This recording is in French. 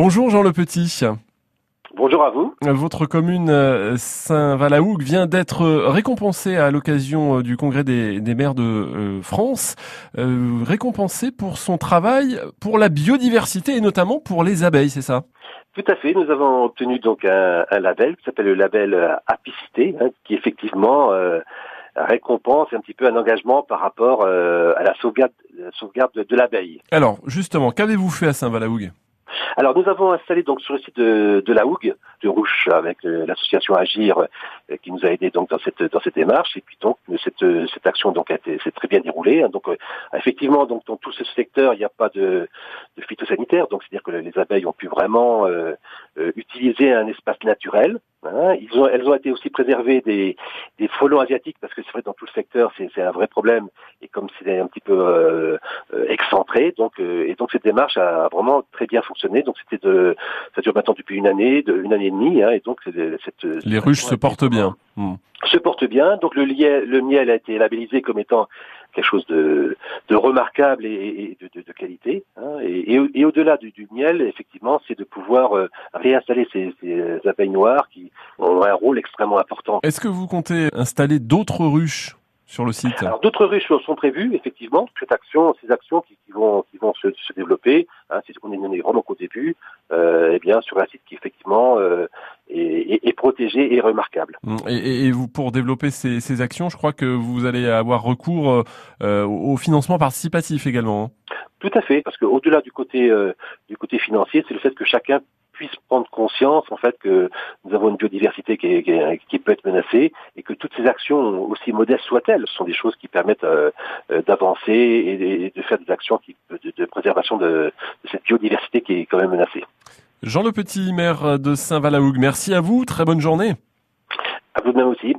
Bonjour Jean Le Petit. Bonjour à vous. Votre commune euh, Saint-Valahougue vient d'être récompensée à l'occasion euh, du congrès des, maires de euh, France, récompensée pour son travail pour la biodiversité et notamment pour les abeilles, c'est ça? Tout à fait. Nous avons obtenu donc un, label qui s'appelle le label Apicité, hein, qui effectivement récompense un petit peu un engagement par rapport à la sauvegarde, sauvegarde de, de l'abeille. Alors justement, qu'avez-vous fait à Saint-Valahougue alors nous avons installé donc sur le site de, de la Hougue, de Rouche, avec euh, l'association Agir, euh, qui nous a aidé donc dans cette dans cette démarche. Et puis donc cette cette action donc s'est très bien déroulée. Hein. Donc euh, effectivement donc dans tout ce secteur il n'y a pas de, de phytosanitaire, donc c'est-à-dire que les abeilles ont pu vraiment utiliser un espace naturel. Hein. Ils ont, elles ont été aussi préservées des, des frelons asiatiques parce que c'est vrai dans tout le secteur c'est un vrai problème et comme c'est un petit peu excentré donc et donc cette démarche a vraiment très bien fonctionné donc c'était de, ça dure maintenant depuis une année, de, une année et demie, hein, et donc cette. Les ruches se portent bien. Se portent bien. Donc le, le miel a été labellisé comme étant quelque chose de, de remarquable et, de, de, qualité. Hein, et, et, au-delà du, du, miel, effectivement, c'est de pouvoir euh, réinstaller ces, ces abeilles noires qui ont un rôle extrêmement important. Est-ce que vous comptez installer d'autres ruches sur le site? Alors d'autres ruches sont prévues, effectivement. Cette action, ces actions qui, qui vont qui vont se, se développer, hein, c'est ce qu'on est vraiment qu'au début, euh, eh bien sur un site qui effectivement euh, est, est, protégé et remarquable. Mmh. Et, et, vous, pour développer ces, ces, actions, je crois que vous allez avoir recours euh, au financement participatif également. Hein. Tout à fait, parce qu'au-delà du côté euh, du côté financier, c'est le fait que chacun puisse prendre conscience en fait que nous avons une biodiversité qui, qui, qui, peut être menacée et que toutes ces actions, aussi modestes soient-elles, sont des choses qui permettent euh, euh, d'avancer et, de faire des actions qui, de, de préservation de, de, cette biodiversité qui est quand même menacée. Jean Le Petit, maire de Saint-Valahougue, merci à vous, très bonne journée. À vous de même aussi.